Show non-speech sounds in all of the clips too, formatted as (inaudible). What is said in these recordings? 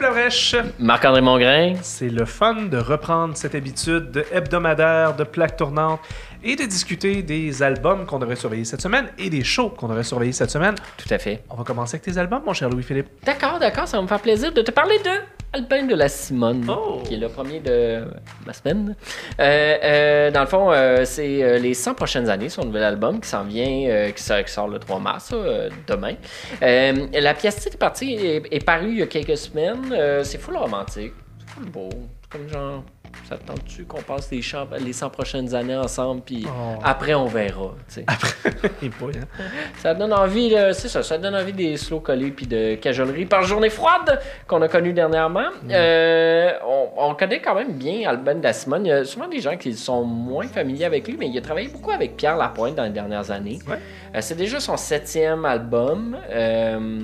Lavrèche. Marc-André Mongrain. C'est le fun de reprendre cette habitude hebdomadaire de plaques tournantes et de discuter des albums qu'on devrait surveiller cette semaine et des shows qu'on devrait surveiller cette semaine. Tout à fait. On va commencer avec tes albums, mon cher Louis-Philippe. D'accord, d'accord, ça va me faire plaisir de te parler de Albin de la Simone, Oh. qui est le premier de ma semaine. Euh, euh, dans le fond, euh, c'est les 100 prochaines années, son nouvel album qui s'en vient, qui, sort, qui sort le 3 mars, demain. La pièce est partie, est, est parue il y a quelques semaines. C'est full romantique, c'est full beau. C'est comme genre, ça te tente-tu qu'on passe les, les 100 prochaines années ensemble, puis Oh. après on verra, (laughs) pas, hein. Ça donne envie, c'est ça, ça donne envie des slow collés puis de cajolerie par journée froide qu'on a connu dernièrement. Euh, on, on connaît quand même bien Alban Dassimone. Il y a souvent des gens qui sont moins familiers avec lui, mais il a travaillé beaucoup avec Pierre Lapointe dans les dernières années. Ouais. Euh, c'est déjà son septième album. Euh,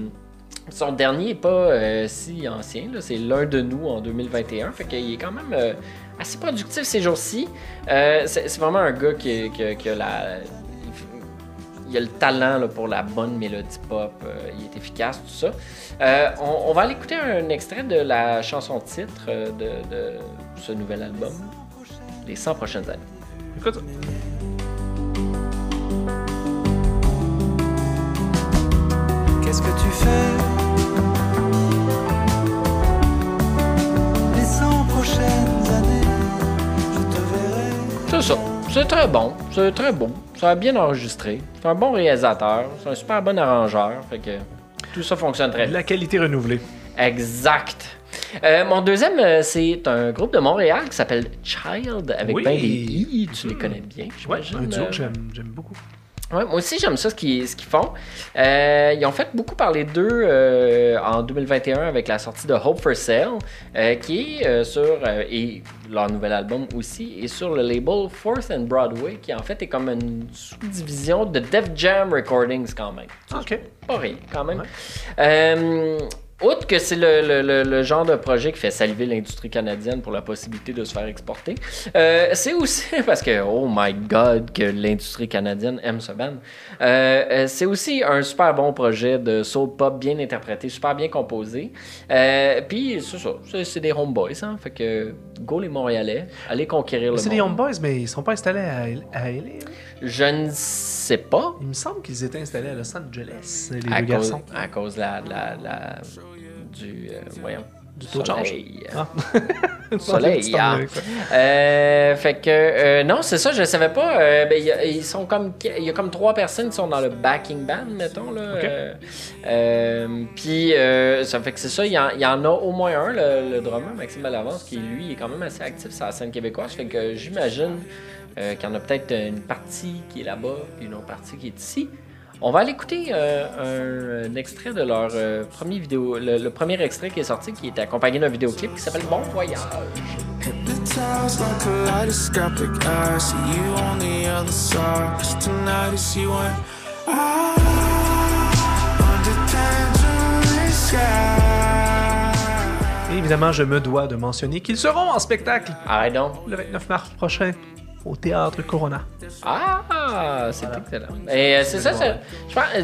son dernier n'est pas si ancien, là. c'est l'un de nous en 2021. Fait qu'il est quand même assez productif ces jours-ci. Euh, c'est vraiment un gars qui, qui- qui a la. Il a le talent là, pour la bonne mélodie pop. euh, il est efficace, tout ça. Euh, on, on va aller écouter un extrait de la chanson titre de, de ce nouvel album, Les 100 prochaines années. Écoute, Qu'est-ce que tu fais? C'est très bon. C'est très beau. Ça a bien enregistré. C'est un bon réalisateur. C'est un super bon arrangeur. Fait que tout ça fonctionne très bien. la qualité renouvelée. Exact. Euh, mon deuxième, euh, c'est un groupe de Montréal qui s'appelle Child avec Oui. ben des i. Tu les connais bien, Ouais, un duo euh, que j'aime beaucoup. Ouais, moi aussi, j'aime ça, ce qu'ils ce qu'ils font. Euh, ils ont fait beaucoup parler d'eux euh, en 2021 avec la sortie de Hope for Sale, euh, qui est sur, et leur nouvel album aussi, est sur le label Fourth and Broadway, qui en fait est comme une sous-division de Def Jam Recordings quand même. Ça, Ok. Pas rien, quand même. Ouais. Outre que c'est le, le- le- le genre de projet qui fait saliver l'industrie canadienne pour la possibilité de se faire exporter, euh, c'est aussi (laughs) parce que, oh my god, que l'industrie canadienne aime ce band. Euh, euh, c'est aussi un super bon projet de soul pop bien interprété, super bien composé. Euh, Puis, c'est ça, c'est- des homeboys, hein. Fait que, go les Montréalais, allez conquérir le C'est des Homeboys, mais ils sont pas installés à, à LA. hein? Je ne sais pas. Il me semble qu'ils étaient installés à Los Angeles, les à deux cause, garçons. à cause de la, la, la- du, euh, voyons, du taux de change. soleil. Ah. (laughs) (laughs) Soleil, ah. Euh, fait que euh, non, c'est ça, je savais pas. euh, ben, il y a- ils sont comme il y a comme trois personnes qui sont dans le backing band, mettons là. Euh, euh, Puis euh, ça fait que c'est ça. Il y, en, il y en a au moins un, le, le drummer Maxime Malavance, qui lui est quand même assez actif sur la scène québécoise. Fait que j'imagine euh, qu'il y en a peut-être une partie qui est là-bas, une autre partie qui est ici. On va aller écouter euh, un, un extrait de leur euh, premier vidéo, le, le premier extrait qui est sorti, qui est accompagné d'un vidéoclip qui s'appelle Bon Voyage. Et évidemment, je me dois de mentionner qu'ils seront en spectacle Arrête donc. le 29 mars prochain au Théâtre Corona. Ah, c'est excellent. Et euh, c'est ça, c'est- je pense, euh,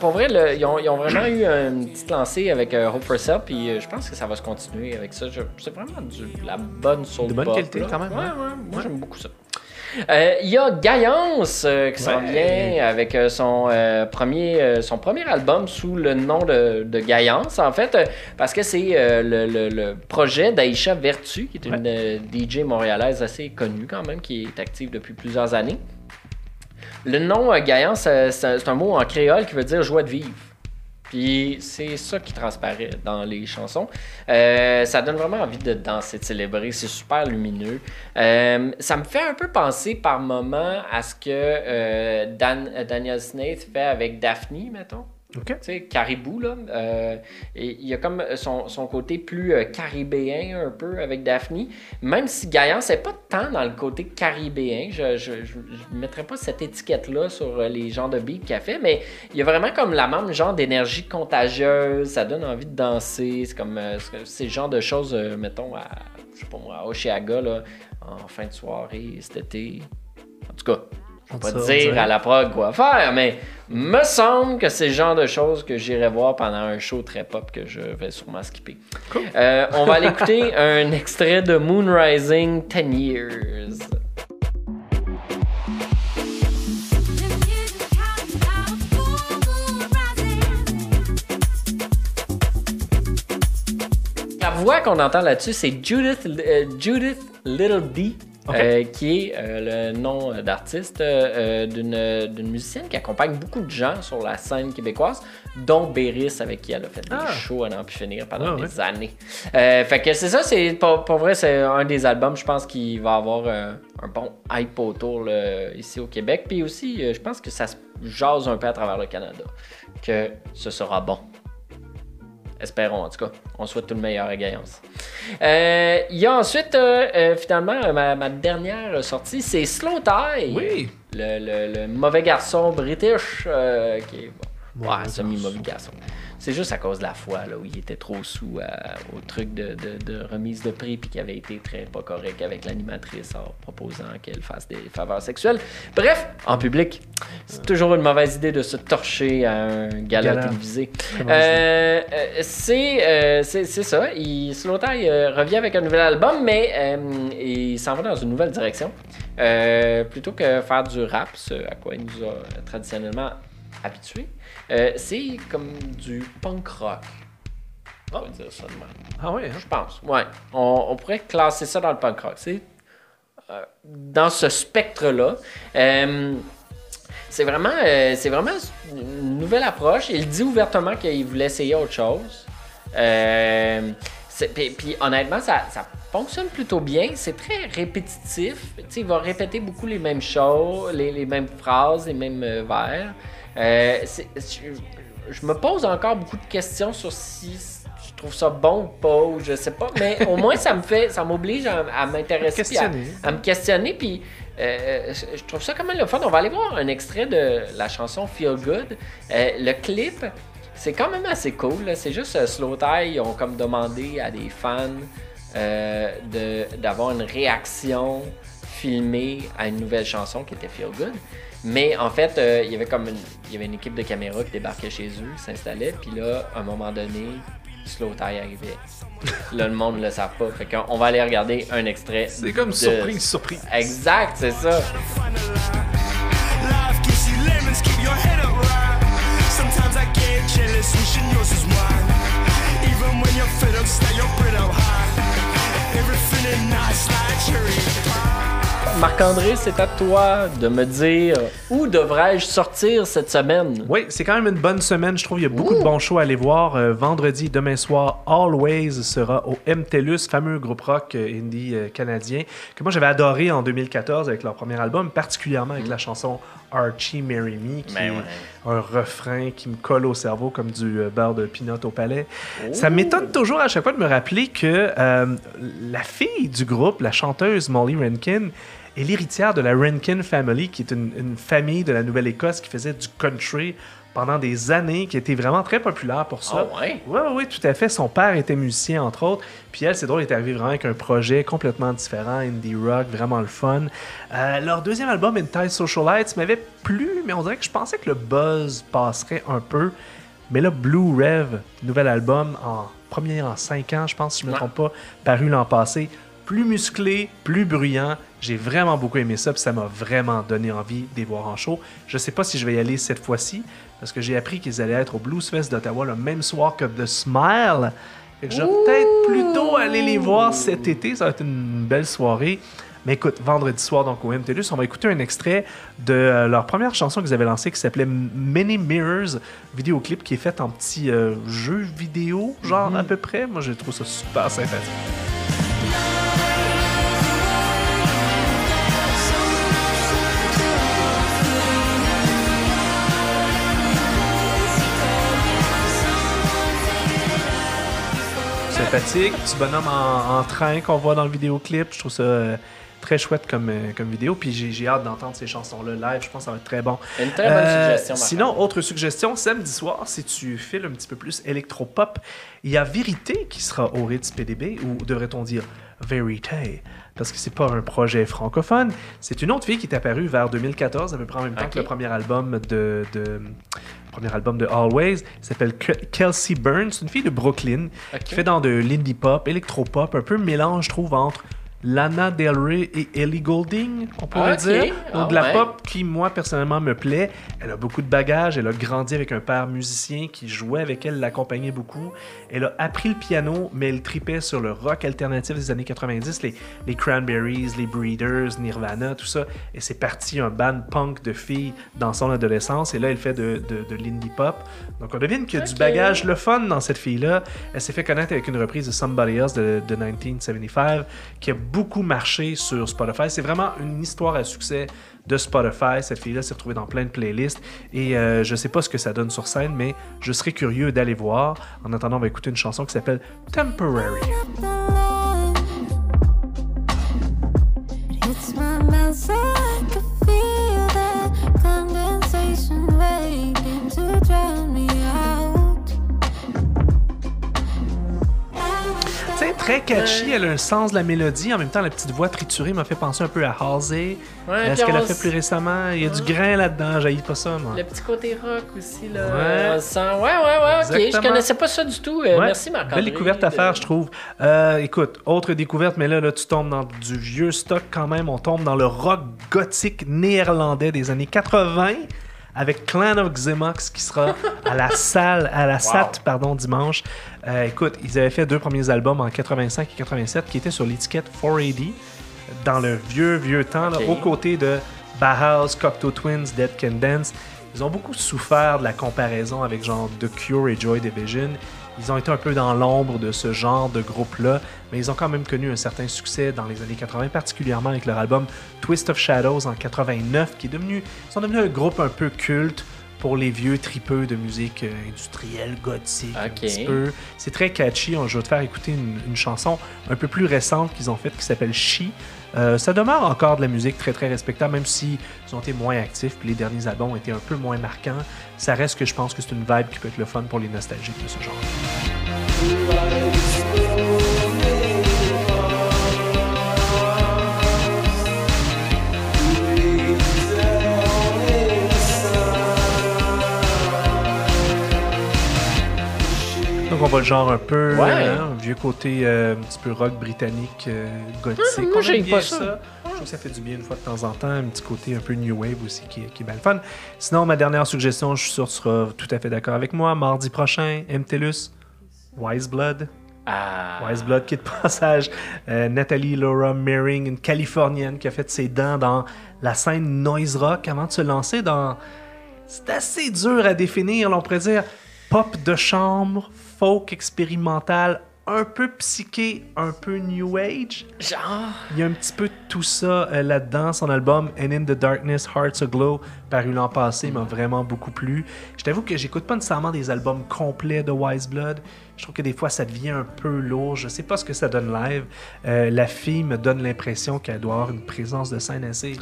pour vrai, le- ils, ont, ils ont vraiment eu une petite lancée avec euh, Hope for Sale, puis euh, je pense que ça va se continuer avec ça. C'est vraiment du, la bonne soul De bonne pop, qualité, là. quand même, Ouais, ouais. ouais, moi j'aime beaucoup ça. Euh, Il y a Gaillance euh, qui s'en Ouais. vient avec euh, son, euh, premier, euh, son premier album sous le nom de, de Gaillance, en fait, euh, parce que c'est euh, le, le- le projet d'Aïcha Vertu, qui est une euh, DJ montréalaise assez connue quand même, qui est active depuis plusieurs années. Le nom euh, Gaillance, c'est un mot en créole qui veut dire joie de vivre. Puis c'est ça qui transparaît dans les chansons. Euh, ça donne vraiment envie de danser, de célébrer. C'est super lumineux. Euh, ça me fait un peu penser par moments à ce que euh, Daniel Snaith fait avec Daphne, mettons. Tu sais, caribou, là. Euh, il y a comme son, son côté plus euh, caribéen, un peu, avec Daphne. Même si Gaillan, c'est pas tant dans le côté caribéen. Je je mettrais pas cette étiquette-là sur euh, les genres de beats qu'elle fait, mais il y a vraiment comme la même genre d'énergie contagieuse. Ça donne envie de danser. C'est comme... euh, c'est le genre de choses, mettons, à, je sais pas moi, à Oshéaga, là, en fin de soirée, cet été. En tout cas, Je peux pas te dire à la prog quoi faire, mais me semble que c'est le genre de choses que j'irai voir pendant un show très pop que je vais sûrement skipper. Cool. Euh, on va aller écouter (laughs) un extrait de Moon Rising 10 Years. La voix qu'on entend là-dessus, c'est Judith, euh, Judith Little D, Euh, qui est euh, le nom d'artiste euh, d'une musicienne qui accompagne beaucoup de gens sur la scène québécoise, dont Béris, avec qui elle a fait des Ah. shows à n'en plus finir pendant Ouais, des années. Fait que c'est ça, c'est pour, pour vrai, c'est un des albums, je pense, qui va avoir un bon hype autour là, ici au Québec. Puis aussi, je pense que ça se jase un peu à travers le Canada, que ce sera bon. Espérons, en tout cas. On souhaite tout le meilleur à Gaillance. Euh, Il y a ensuite, euh, euh, finalement, ma, ma dernière sortie, c'est Slow Tie. Oui. Le, le- le mauvais garçon british, qui est ouais, Mauvais semi-mauvais garçon. C'est juste à cause de la fois là, où il était trop sous à- au truc de, de- de remise de prix puis qu'il avait été très pas correct avec l'animatrice en proposant qu'elle fasse des faveurs sexuelles. Bref, en public, c'est toujours une mauvaise idée de se torcher à un gala, Gala. télévisé. Euh, euh, c'est euh, c'est c'est ça. Il, euh, revient avec un nouvel album, mais euh, il s'en va dans une nouvelle direction. Euh, plutôt que faire du rap, ce à quoi il nous a traditionnellement habitués, euh, c'est comme du punk rock. On va dire ça de même. Ah oui, hein? Je pense, ouais. On, on pourrait classer ça dans le punk rock. C'est euh, dans ce spectre-là. Euh, c'est vraiment, c'est vraiment une nouvelle approche. Il dit ouvertement qu'il voulait essayer autre chose. Puis, puis honnêtement, ça, ça fonctionne plutôt bien. C'est très répétitif. Tu sais, il va répéter beaucoup les mêmes choses, les, les mêmes phrases, les mêmes euh, vers. Euh, je, je me pose encore beaucoup de questions sur si je trouve ça bon ou pas, ou je sais pas. Mais au moins, ça me fait, ça m'oblige à, à m'intéresser, à, me questionner. Puis euh, je trouve ça quand même le fun. On va aller voir un extrait de la chanson Feel Good. Le clip, c'est quand même assez cool. C'est juste Slow Tie, ils ont comme demandé à des fans euh, de- d'avoir une réaction filmée à une nouvelle chanson qui était Feel Good. Mais en fait, euh, il y avait comme une, il y avait une équipe de caméras qui débarquait chez eux, s'installait, puis là, à un moment donné, Slow Tie arrivait. (laughs) là, le monde ne le savent pas. Fait qu'on va aller regarder un extrait. C'est comme de- surprise, surprise. Exact, c'est ça. Life gives you lemons, keep your head up right? Sometimes I get jealous, wishing yours was mine. Even when you're fed up, stay your bread up high. Marc-André, c'est à toi de me dire où devrais-je sortir cette semaine? Oui, c'est quand même une bonne semaine. Je trouve il y a beaucoup de bons shows à aller voir. Euh, vendredi, demain soir, Always sera au MTELUS, fameux groupe rock euh, indie euh, canadien, que moi j'avais adoré en 2014 avec leur premier album, particulièrement avec la chanson Archie Marry Me, qui Ben est ouais. un refrain qui me colle au cerveau comme du euh, beurre de pinot au palais. Ça m'étonne toujours à chaque fois de me rappeler que euh, la fille du groupe, la chanteuse Molly Rankin, est l'héritière de la Rankin Family, qui est une, une famille de la Nouvelle-Écosse qui faisait du country pendant des années, qui était vraiment très populaire pour ça. Ah ouais? Oui, oui, tout à fait. Son père était musicien, entre autres. Puis elle, c'est drôle, elle est arrivée vraiment avec un projet complètement différent, indie rock, vraiment le fun. Euh, leur deuxième album, Entire Socialites, m'avait plu, mais on dirait que je pensais que le buzz passerait un peu. Mais là, Blue Rev, nouvel album, en premier en 5 ans, je pense, si je ne me trompe pas, paru l'an passé. Plus musclé, plus bruyant. J'ai vraiment beaucoup aimé ça, puis ça m'a vraiment donné envie de les voir en show. Je sais pas si je vais y aller cette fois-ci, parce que j'ai appris qu'ils allaient être au Blues Fest d'Ottawa le même soir que The Smile. Fait que je vais peut-être plutôt aller les voir cet été. Ça va être une belle soirée. Mais écoute, vendredi soir, donc au MTLUS, on va écouter un extrait de euh, leur première chanson qu'ils avaient lancée qui s'appelait Many Mirrors, vidéoclip qui est fait en petit euh, jeu vidéo, genre à peu près. Moi, je trouve ça super sympathique. Petit bonhomme en, en train qu'on voit dans le vidéoclip. Je trouve ça euh, Très chouette comme, euh, comme vidéo. Puis j'ai j'ai hâte d'entendre ces chansons-là live. Je pense que ça va être très bon. Une très bonne Euh, suggestion. Sinon, autre suggestion, samedi soir, si tu files un petit peu plus électropop, il y a Vérité qui sera au Ritz PDB, ou devrait-on dire Vérité, parce que c'est pas un projet francophone. C'est une autre fille qui est apparue vers 2014, à peu près en même temps que le premier album de, de- premier album de Always. Elle s'appelle Ke- Kelsey Burns, une fille de Brooklyn Ok. qui fait dans de l'indie pop, électropop, un peu mélange, je trouve, entre Lana Del Rey et Ellie Goulding, on pourrait Ok. dire. Donc Ah de la ouais. pop qui, moi, personnellement, me plaît. Elle a beaucoup de bagages. Elle a grandi avec un père musicien qui jouait avec elle, l'accompagnait beaucoup. Elle a appris le piano, mais elle tripait sur le rock alternatif des années 90, les, les Cranberries, les Breeders, Nirvana, tout ça. Et c'est parti un band punk de filles dans son adolescence. Et là, elle fait de, de, de l'indie pop. Donc on devine qu'il y a du bagage, le fun dans cette fille-là. Elle s'est fait connaître avec une reprise de Somebody Else de, de 1975 qui a beaucoup marché sur Spotify. C'est vraiment une histoire à succès de Spotify. Cette fille-là s'est retrouvée dans plein de playlists et euh, je sais pas ce que ça donne sur scène, mais je serais curieux d'aller voir. En attendant, on va écouter une chanson qui s'appelle Temporary. Très catchy, elle a un sens de la mélodie. En même temps, la petite voix triturée m'a fait penser un peu à Halsey. Ouais, Est-ce puis qu'elle a fait plus récemment? Il y a du grain là-dedans, j'haïs pas ça, moi. Le petit côté rock aussi, là. Ouais. Ouais, ouais, ouais, ok. Je connaissais pas ça du tout. Euh, Merci, marc Belle découverte à faire, je trouve. Euh, écoute, autre découverte, mais là, là, tu tombes dans du vieux stock quand même. On tombe dans le rock gothique néerlandais des années 80 avec Clan of Xemox qui sera à la (laughs) salle, à la SAT, pardon, dimanche. Euh, écoute, ils avaient fait deux premiers albums en 85 et 87 qui étaient sur l'étiquette 480 dans le vieux, vieux temps, là, aux côtés de Bauhaus, Cocteau Twins, Dead Can Dance. Ils ont beaucoup souffert de la comparaison avec genre The Cure et Joy Division. Ils ont été un peu dans l'ombre de ce genre de groupe-là, mais ils ont quand même connu un certain succès dans les années 80, particulièrement avec leur album Twist of Shadows en 89, qui est devenu, ils sont devenus un groupe un peu culte pour les vieux tripeux de musique euh, industrielle, gothique, un petit peu. C'est très catchy. On- Je vais te faire écouter une, une chanson un peu plus récente qu'ils ont faite qui s'appelle She. Euh, ça demeure encore de la musique très très respectable, même si ils ont été moins actifs, puis les derniers albums ont été un peu moins marquants. Ça reste que je pense que c'est une vibe qui peut être le fun pour les nostalgiques de ce genre. Donc on va le genre un peu, Ouais. hein, un vieux côté euh, un petit peu rock britannique, euh, gothique. moi, On aime j'aime pas ça. Je trouve que ça fait du bien une fois de temps en temps, un petit côté un peu new wave aussi qui, est- qui est bien le fun. Sinon, ma dernière suggestion, je suis sûr que tu seras tout à fait d'accord avec moi. Mardi prochain, MTLUS, Wise Blood. Ah. Wise Blood qui est de passage. Euh, Nathalie Laura Mering, une Californienne qui a fait ses dents dans la scène noise rock avant de se lancer dans. C'est assez dur à définir, là, on pourrait dire pop de chambre, folk expérimental, un peu psyché, un peu new age. Genre. Il y a un petit peu de tout ça euh, là-dedans. Son album And in the Darkness, Hearts Aglow, paru l'an passé, m'a vraiment beaucoup plu. Je t'avoue que j'écoute pas nécessairement des albums complets de Wise Blood. Je trouve que des fois ça devient un peu lourd. Je sais pas ce que ça donne live. Euh, la fille me donne l'impression qu'elle doit avoir une présence de scène assez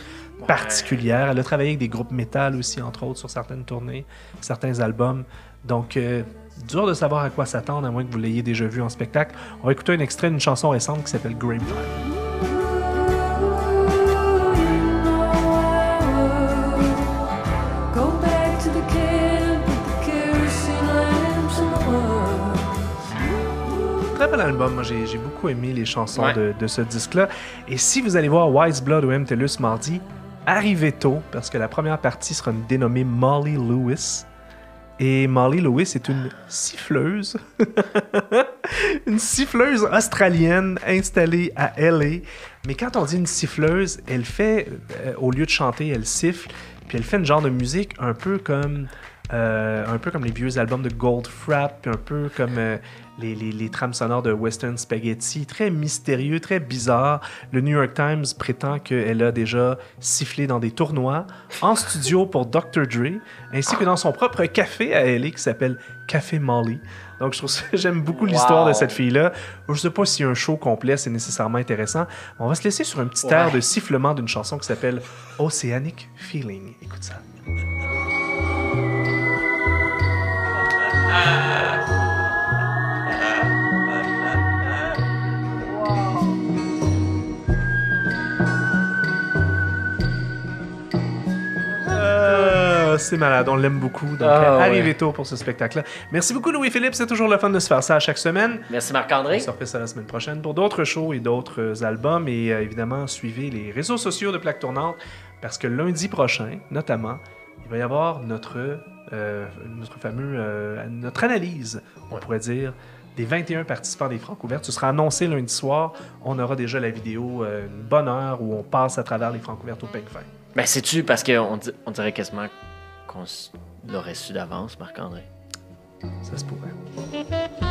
particulière. Elle a travaillé avec des groupes métal aussi, entre autres, sur certaines tournées, certains albums. Donc, euh, dur de savoir à quoi s'attendre, à moins que vous l'ayez déjà vu en spectacle. On va écouter un extrait d'une chanson récente qui s'appelle Grapevine. Go back to the camp with the kerosene lamps and the words. Très bel album, moi j'ai j'ai beaucoup aimé les chansons Ouais. de, de ce disque-là. Et si vous allez voir Wise Blood ou MTLUS mardi, arrivez tôt, parce que la première partie sera dénommée Molly Lewis. Et Molly Lewis est une siffleuse. (laughs) une siffleuse australienne installée à LA. Mais quand on dit une siffleuse, elle fait, euh, au lieu de chanter, elle siffle. Puis elle fait une genre de musique un peu comme, euh, un peu comme les vieux albums de Goldfrapp, un peu comme euh, les, les, les trames sonores de Western Spaghetti. Très mystérieux, très bizarre. Le New York Times prétend qu'elle a déjà sifflé dans des tournois, en studio pour Dr. Dre, ainsi que dans son propre café à LA qui s'appelle Café Molly. Donc, je trouve ça- j'aime beaucoup l'histoire de cette fille-là. Je sais pas si un show complet, c'est nécessairement intéressant. On va se laisser sur un petit Ouais. air de sifflement d'une chanson qui s'appelle Oceanic Feeling. Écoute ça. (laughs) c'est malade, on l'aime beaucoup. Donc, Ah, ouais. arrivez tôt pour ce spectacle-là. Merci beaucoup, Louis-Philippe. C'est toujours le fun de se faire ça à chaque semaine. Merci On Marc-André. se refait ça la semaine prochaine pour d'autres shows et d'autres euh, albums. Et euh, évidemment, suivez les réseaux sociaux de Plaque Tournante parce que lundi prochain, notamment, il va y avoir notre, euh, notre fameux, euh, notre analyse, on pourrait dire, des 21 participants des Francs ouverts. Ce sera annoncé lundi soir. On aura déjà la vidéo, euh, une bonne heure où on passe à travers les Francs ouverts au peigne fin. Ben, sais-tu, parce qu'on on dirait quasiment qu'on l'aurait su d'avance, Marc-André? Ça se pourrait.